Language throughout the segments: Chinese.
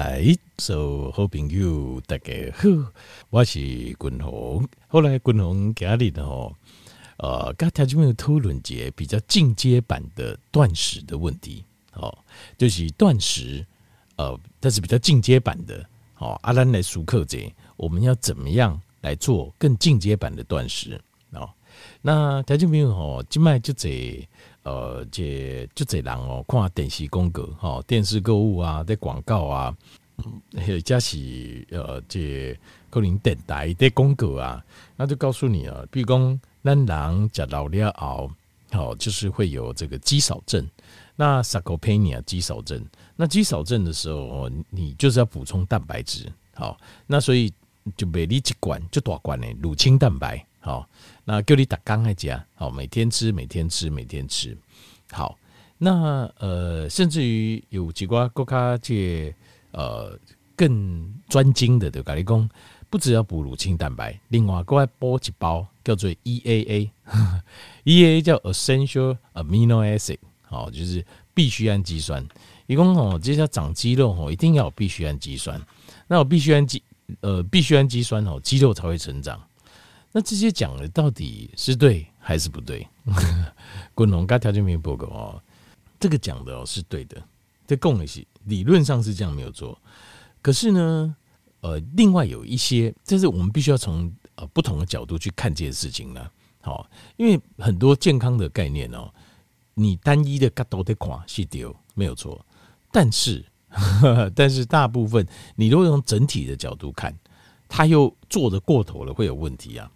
哎，so, 好朋友大家好，我是君宏。后来君宏今日吼，呃，跟听众朋友讨论一个比较进阶版的断食的问题。哦，就是断食，呃，但是比较进阶版的。哦，阿兰来熟客者，我们要怎么样来做更进阶版的断食？哦，那听众朋友吼，今麦就这。呃，这就这人哦，看电视广告，哈，电视购物啊，在广告啊，或者是呃，这可能电台的广告啊，那就告诉你啊，比如讲，咱人吃老了后，好，就是会有这个肌少症，那 sarcopenia 肌少症，那肌少症的时候，你就是要补充蛋白质，好，那所以就每你一罐就多罐的乳清蛋白。好，那叫你打刚来讲，好，每天吃，每天吃，每天吃。好，那呃，甚至于有几挂国家界呃更专精的，对吧？你讲不只要补乳清蛋白，另外国外补几包叫做 EAA，EAA 叫 Essential Amino Acid，好，就是必需氨基酸。一共哦，这些长肌肉哦，一定要有必需氨基酸。那我必需氨基呃必需氨基酸哦，肌肉才会成长。那这些讲的到底是对还是不对？滚龙跟条件面报告哦，这个讲的哦是对的，这共一些理论上是这样没有错。可是呢，呃，另外有一些，这是我们必须要从呃不同的角度去看这件事情呢。好，因为很多健康的概念哦，你单一的角度的看是丢，没有错。但是，但是大部分你如果用整体的角度看，他又做得过头了，会有问题啊。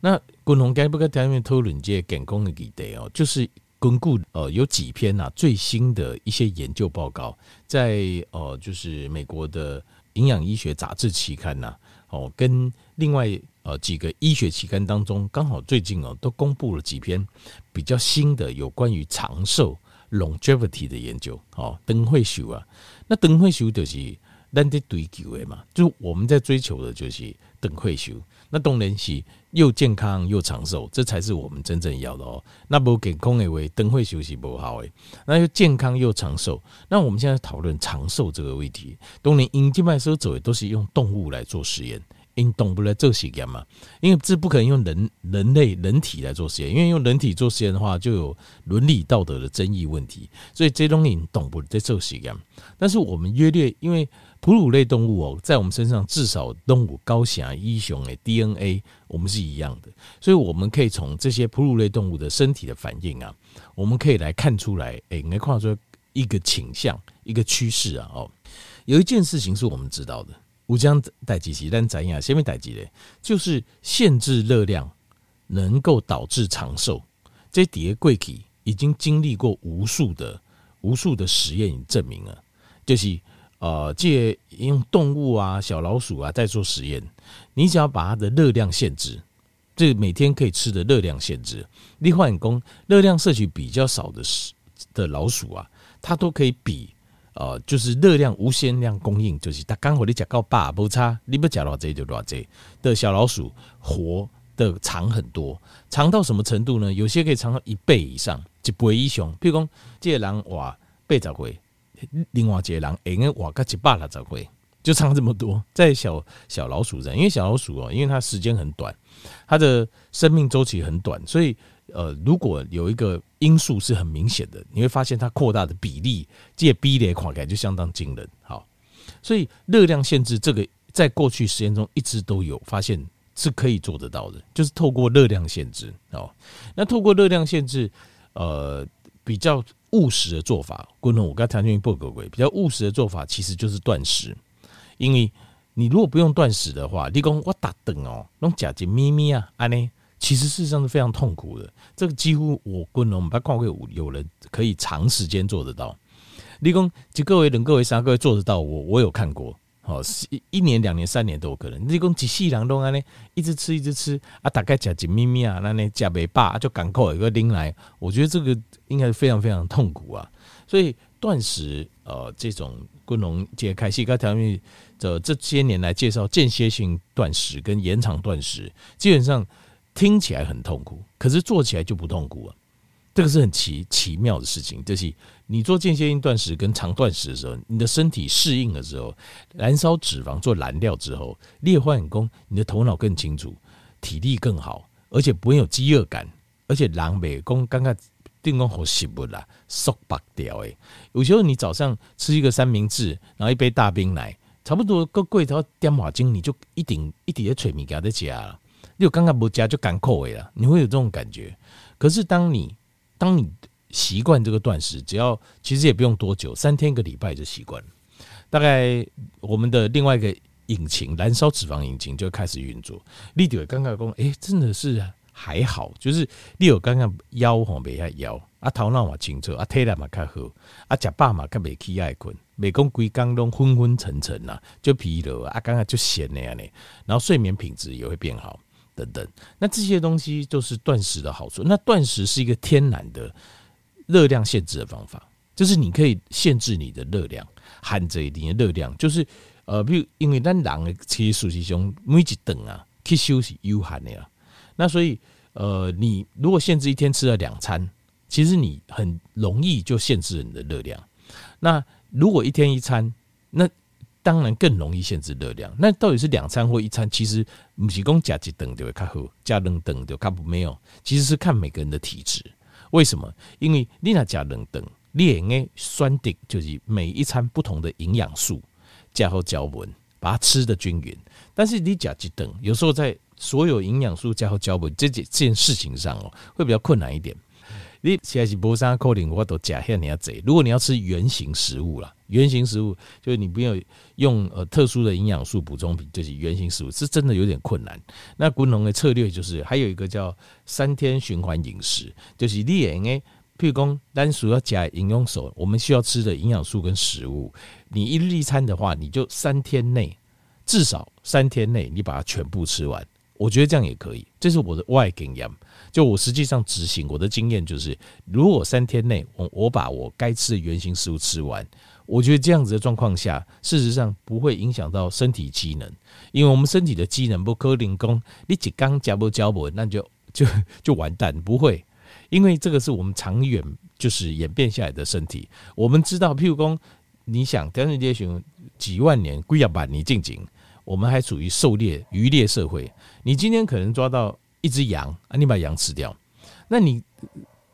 那共同该不该谈面讨论这些健康的议题哦，就是巩固呃有几篇呐最新的一些研究报告，在呃就是美国的营养医学杂志期刊呐哦，跟另外呃几个医学期刊当中，刚好最近哦都公布了几篇比较新的有关于长寿 longevity 的研究哦，灯会秀啊，那灯会秀就是咱在追求的嘛，就我们在追求的就是灯会秀。那当然是又健康又长寿，这才是我们真正要的哦。那不健康的为灯会休息不好诶，那又健康又长寿。那我们现在讨论长寿这个问题，当年因静脉收走的都是用动物来做实验，因动物来做实验嘛，因为这不可能用人人类人体来做实验，因为用人体做实验的话，就有伦理道德的争议问题，所以这东西动物在做实验。但是我们约略因为。哺乳类动物哦，在我们身上至少动物高血压、一雄的 DNA，我们是一样的，所以我们可以从这些哺乳类动物的身体的反应啊，我们可以来看出来，哎，来看出一个倾向、一个趋势啊。哦，有一件事情是我们知道的，吴江代几期，但怎样？先没代几嘞，就是限制热量能够导致长寿。这底下贵体已经经历过无数的、无数的实验证明了，就是。呃，借用动物啊、小老鼠啊在做实验，你只要把它的热量限制，这每天可以吃的热量限制，你换工热量摄取比较少的的老鼠啊，它都可以比呃，就是热量无限量供应，就是它刚好你讲到八不差，你不讲到这就多这的小老鼠活的长很多，长到什么程度呢？有些可以长到一倍以上，一倍以上。譬如讲，这个人哇，八十回。另外一个人，应该活个一百来十岁，就差这么多。在小小老鼠上，因为小老鼠哦，因为它时间很短，它的生命周期很短，所以呃，如果有一个因素是很明显的，你会发现它扩大的比例，这比例看起来就相当惊人。好，所以热量限制这个，在过去实验中一直都有发现是可以做得到的，就是透过热量限制哦。那透过热量限制，呃，比较。务实的做法，观众我刚才谈论不狗贵，比较务实的做法其实就是断食。因为你如果不用断食的话，你讲我打灯哦，弄假节咪咪啊，安呢，其实事实上是非常痛苦的。这个几乎我观众我们不看过有人可以长时间做得到。你讲一个位、两个位、三个位做得到，我我有看过。哦，一一年、两年、三年都有可能。你讲几细两东安呢，一直吃、一直吃啊，大概假节咪咪啊，那呢假没罢就赶快一个拎来，我觉得这个。应该是非常非常痛苦啊，所以断食呃这种功能解开细胞条面的这些年来介绍间歇性断食跟延长断食，基本上听起来很痛苦，可是做起来就不痛苦了。这个是很奇奇妙的事情，就是你做间歇性断食跟长断食的时候，你的身体适应的时候，燃烧脂肪做燃料之后，裂换功，你的头脑更清楚，体力更好，而且不会有饥饿感，而且狼美功刚刚定功好食不啦，瘦白掉诶。有时候你早上吃一个三明治，然后一杯大冰奶，差不多个贵到点马精，你就一顶一顶的脆米给它加了，你刚刚不加就干口味了，你会有这种感觉。可是当你当你习惯这个断食，只要其实也不用多久，三天一个礼拜就习惯了。大概我们的另外一个引擎，燃烧脂肪引擎就开始运作。你有刚刚讲，哎，真的是还好，就是你有刚刚腰吼没下腰，啊头脑嘛清楚，啊体力嘛较好，啊食饱嘛较袂起爱困，袂讲规工拢昏昏沉沉呐，就疲劳啊，刚刚就闲那样呢，然后睡眠品质也会变好。等等，那这些东西都是断食的好处。那断食是一个天然的热量限制的方法，就是你可以限制你的热量，含着一定的热量。就是呃，比如因为咱人的其实属性每一顿啊，去休息有限的啦。那所以呃，你如果限制一天吃了两餐，其实你很容易就限制了你的热量。那如果一天一餐，那当然更容易限制热量。那到底是两餐或一餐？其实不是讲加几顿就会较好，加两顿就较不没有。其实是看每个人的体质。为什么？因为你那加两顿，你应该选择就是每一餐不同的营养素加好胶稳，把它吃得均匀。但是你加几顿，有时候在所有营养素加好胶稳这件这件事情上哦，会比较困难一点。你现在是无啥可能，我都假下你要贼。如果你要吃原型食物了，原型食物就是你不要用呃特殊的营养素补充品，就是原型食物是真的有点困难。那滚龙的策略就是还有一个叫三天循环饮食，就是你也应该，譬如讲单数要加饮用水，我们需要吃的营养素跟食物，你一日一餐的话，你就三天内至少三天内你把它全部吃完，我觉得这样也可以。这是我的外经验。就我实际上执行，我的经验就是，如果三天内我我把我该吃的原型食物吃完，我觉得这样子的状况下，事实上不会影响到身体机能，因为我们身体的机能不可能讲你一刚加不加不，那就就就完蛋，不会，因为这个是我们长远就是演变下来的身体。我们知道，譬如说，你想，但是这些几万年龟亚版你进京，我们还属于狩猎渔猎社会，你今天可能抓到。一只羊啊，你把羊吃掉，那你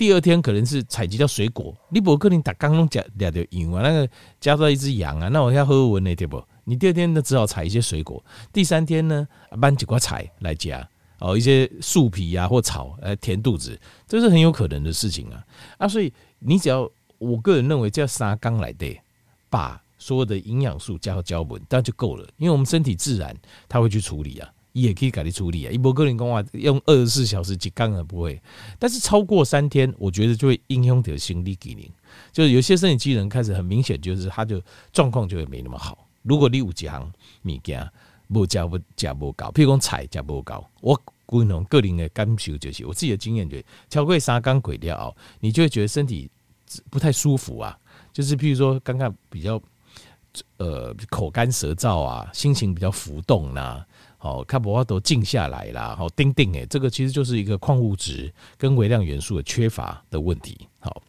第二天可能是采集到水果，你不可能打刚刚加两条羊啊，那个加到一只羊啊，那我要喝闻那对不？你第二天呢只好采一些水果，第三天呢搬几块菜来加哦，一些树皮啊或草来填肚子，这是很有可能的事情啊啊！所以你只要我个人认为叫三缸来的，把所有的营养素加到胶本，这样就够了，因为我们身体自然它会去处理啊。也可以改你处理啊，一波个人讲话用二十四小时几缸也不会，但是超过三天，我觉得就会影响到心理机能，就是有些身体机能开始很明显，就是他就状况就会没那么好。如果你有几行物件不加不加不高，譬如讲菜加不高，我个人个人的感受就是，我自己的经验就是，超过三缸鬼掉，你就会觉得身体不太舒服啊，就是譬如说刚刚比较呃口干舌燥啊，心情比较浮动呐、好，卡博瓦都静下来啦。好，丁丁诶，这个其实就是一个矿物质跟微量元素的缺乏的问题。好，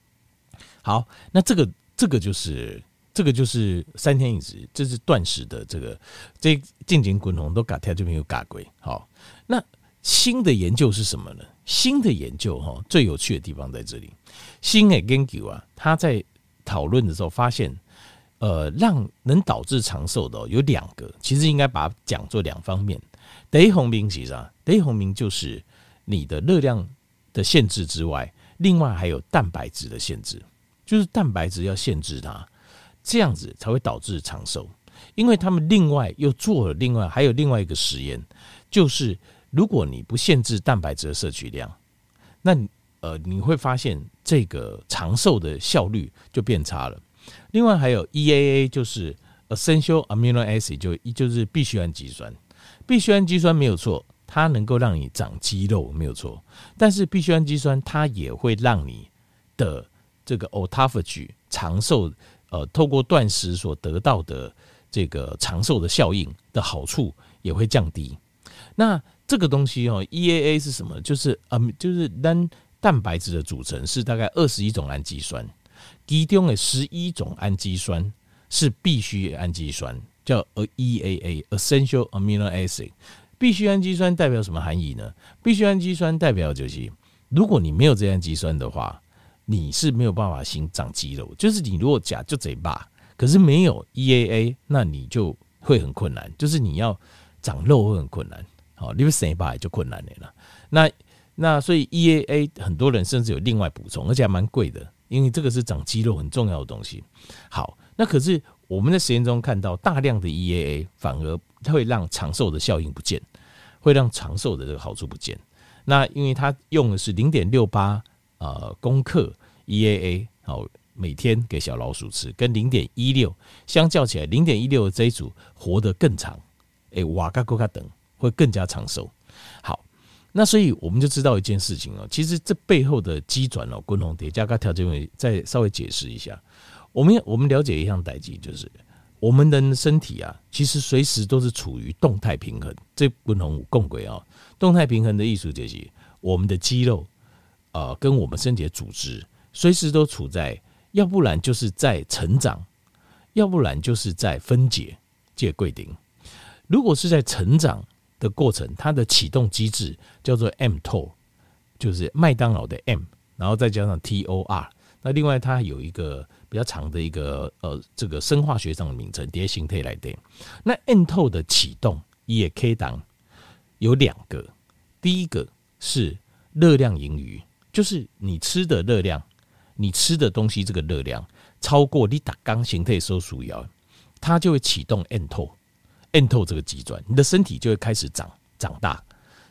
好，那这个这个就是这个就是三天饮食，这是断食的这个这静静滚红都嘎跳就没有嘎归。好，那新的研究是什么呢？新的研究哈，最有趣的地方在这里。新的研究啊，他在讨论的时候发现。呃，让能导致长寿的有两个，其实应该把它讲作两方面。第一方面其实啊，第一方面就是你的热量的限制之外，另外还有蛋白质的限制，就是蛋白质要限制它，这样子才会导致长寿。因为他们另外又做了另外还有另外一个实验，就是如果你不限制蛋白质的摄取量，那呃你会发现这个长寿的效率就变差了。另外还有 EAA，就是 Essential Amino Acid，就就是必需氨基酸。必需氨基酸没有错，它能够让你长肌肉，没有错。但是必需氨基酸它也会让你的这个 autophagy 长寿，呃，透过断食所得到的这个长寿的效应的好处也会降低。那这个东西哦，EAA 是什么？就是嗯，就是单蛋白质的组成是大概二十一种氨基酸，其中的十一种氨基酸是必需氨基酸，叫 EAA（Essential Amino Acid）。必需氨基酸代表什么含义呢？必需氨基酸代表就是，如果你没有这氨基酸的话，你是没有办法形长肌肉。就是你如果假就嘴巴，可是没有 EAA，那你就会很困难，就是你要长肉会很困难。好，你不生把就困难了。那那所以 EAA 很多人甚至有另外补充，而且还蛮贵的，因为这个是长肌肉很重要的东西。好，那可是我们在实验中看到大量的 EAA 反而它会让长寿的效应不见。会让长寿的这个好处不见。那因为它用的是零点六八呃公克 EAA，好，每天给小老鼠吃，跟零点一六相较起来，零点一六的这一组活得更长，诶，瓦嘎哥卡等会更加长寿。好，那所以我们就知道一件事情哦，其实这背后的机转哦，共同叠加个条件，再稍微解释一下。我们我们了解一项代际就是。我们的身体啊，其实随时都是处于动态平衡。这不能共轨啊！动态平衡的艺术就是我们的肌肉啊，跟我们身体的组织，随时都处在，要不然就是在成长，要不然就是在分解。这个规定，如果是在成长的过程，它的启动机制叫做 M T O，就是麦当劳的 M，然后再加上 TOR。那另外它有一个。比较长的一个呃，这个生化学上的名称，叠形态来的。那 M T O 的启动也可以当有两个，第一个是热量盈余，就是你吃的热量，你吃的东西这个热量超过你打刚形态收缩要，它就会启动 M T O 摁透这个机转，你的身体就会开始长长大。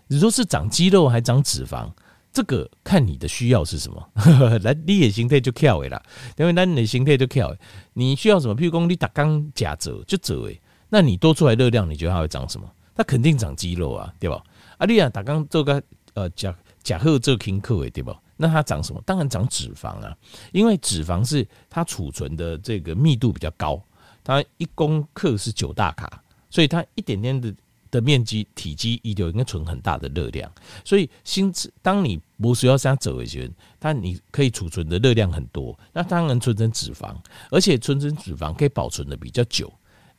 你说是长肌肉还长脂肪？这个看你的需要是什么，来你的形态就跳诶啦，因为那你的形态就跳，你需要什么？譬如说你打刚假折就折诶，那你多出来热量，你觉得它会长什么？它肯定长肌肉啊，对吧？啊，你啊打刚做个呃假假贺做轻克诶，对吧？那它长什么？当然长脂肪啊，因为脂肪是它储存的这个密度比较高，它一公克是九大卡，所以它一点点的。的面积体积一丢应该存很大的热量，所以心智当你不需要这样走一圈，它你可以储存的热量很多，那当然存成脂肪，而且存成脂肪可以保存的比较久，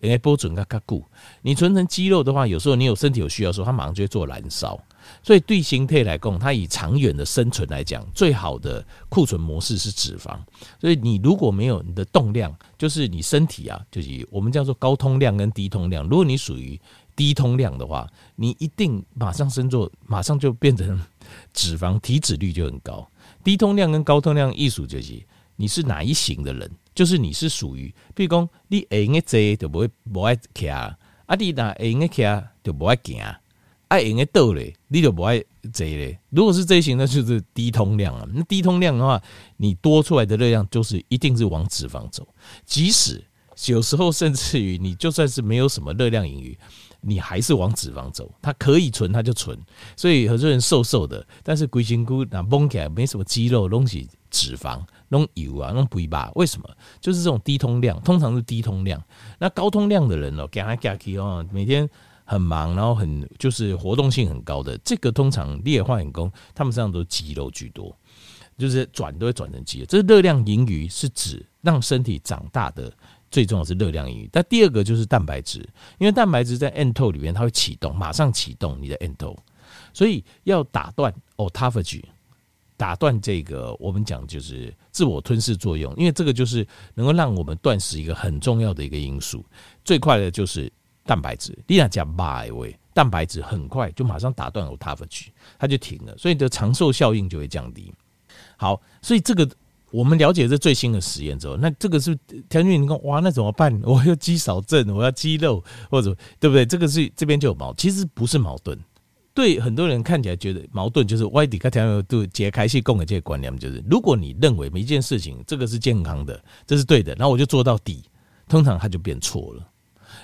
应该保存较较久。你存成肌肉的话，有时候你有身体有需要的时候，它马上就会做燃烧。所以对形态来讲，它以长远的生存来讲，最好的库存模式是脂肪。所以你如果没有你的动量，就是你身体啊，就是我们叫做高通量跟低通量。如果你属于低通量的话，你一定马上升做，马上就变成脂肪，体脂率就很高。低通量跟高通量艺术就是你是哪一型的人，就是你是属于，比如讲你会用的坐就不会不爱骑，啊你那会用的骑就不爱行，爱用的倒嘞你就不爱坐嘞。如果是这一型，那就是低通量啊。那低通量的话，你多出来的热量就是一定是往脂肪走，即使有时候甚至于你就算是没有什么热量盈余。你还是往脂肪走，它可以存，它就存。所以很多人瘦瘦的，但是龟形骨那绷起来没什么肌肉，东西脂肪、弄油啊、弄肥吧？为什么？就是这种低通量，通常是低通量。那高通量的人哦，干来干去哦，每天很忙，然后很就是活动性很高的，这个通常劣化员工，他们身上都是肌肉居多，就是转都会转成肌肉。这热量盈余是指让身体长大的。最重要是热量盈余，但第二个就是蛋白质，因为蛋白质在 NTO 里面它会启动，马上启动你的 NTO，所以要打断 autophagy，打断这个我们讲就是自我吞噬作用，因为这个就是能够让我们断食一个很重要的一个因素。最快的就是蛋白质，你那讲 by 位，蛋白质很快就马上打断 autophagy，它就停了，所以你的长寿效应就会降低。好，所以这个。我们了解这最新的实验之后，那这个是田俊，你看哇，那怎么办？我要肌少症，我要肌肉，或者对不对？这个是这边就有矛，其实不是矛盾。对很多人看起来觉得矛盾，就是外底跟田俊都解开系共的这些观念，就是如果你认为每一件事情这个是健康的，这是对的，然后我就做到底，通常它就变错了。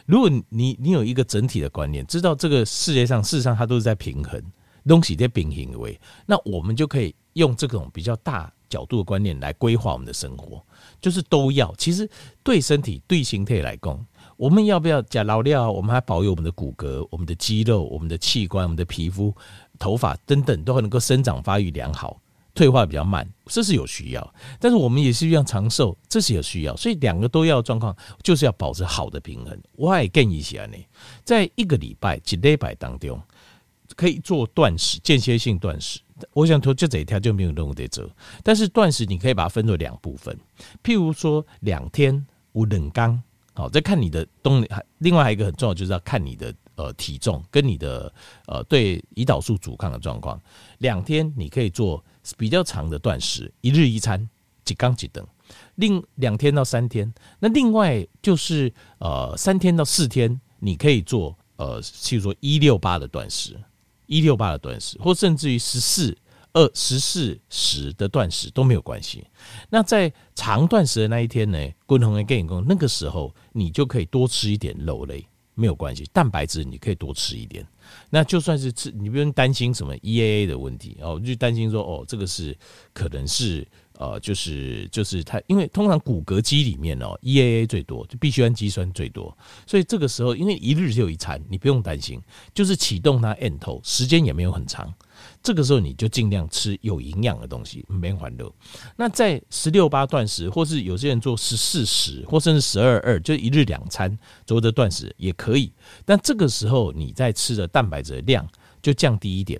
如果你你有一个整体的观念，知道这个世界上事实上它都是在平衡，东西在平衡位，那我们就可以用这种比较大。角度的观念来规划我们的生活，就是都要。其实对身体、对形态来讲，我们要不要加老料？我们还保有我们的骨骼、我们的肌肉、我们的器官、我们的皮肤、头发等等，都还能够生长发育良好。退化比较慢，这是有需要。但是我们也是一样长寿，这是有需要。所以两个都要状况，就是要保持好的平衡。我还建议一下呢，在一个礼拜、几礼拜当中，可以做断食、间歇性断食。我想说，就这一条就没有任务得做。但是断食你可以把它分作两部分，譬如说两天无冷刚，好，再看你的东。另外还有一个很重要，就是要看你的呃体重跟你的呃对胰岛素阻抗的状况。两天你可以做比较长的断食，一日一餐，几缸几等。另两天到三天，那另外就是呃三天到四天，你可以做呃，譬如说一六八的断食。一六八的断食，或甚至于十四二十四十的断食都没有关系。那在长断食的那一天呢，共同的跟你讲，那个时候你就可以多吃一点肉类，没有关系。蛋白质你可以多吃一点。那就算是吃，你不用担心什么 EAA 的问题哦，就担心说哦，这个是可能是。呃，就是就是它，因为通常骨骼肌里面哦，EAA 最多，就必需氨基酸最多，所以这个时候，因为一日就一餐，你不用担心，就是启动它 end 头，时间也没有很长，这个时候你就尽量吃有营养的东西，没烦恼。那在十六八断食，或是有些人做十四十，或甚至十二二，就一日两餐左右的断食也可以，但这个时候你在吃的蛋白质的量就降低一点。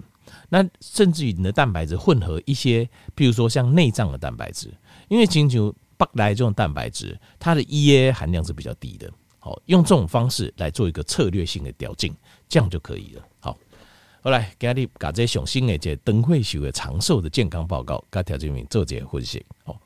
那甚至于你的蛋白质混合一些，比如说像内脏的蛋白质，因为请求不来这种蛋白质，它的 E A 含量是比较低的。好，用这种方式来做一个策略性的调整，这样就可以了。好，来今日把这上新的这灯会秀的长寿的健康报告，跟条件名做一个分析。好。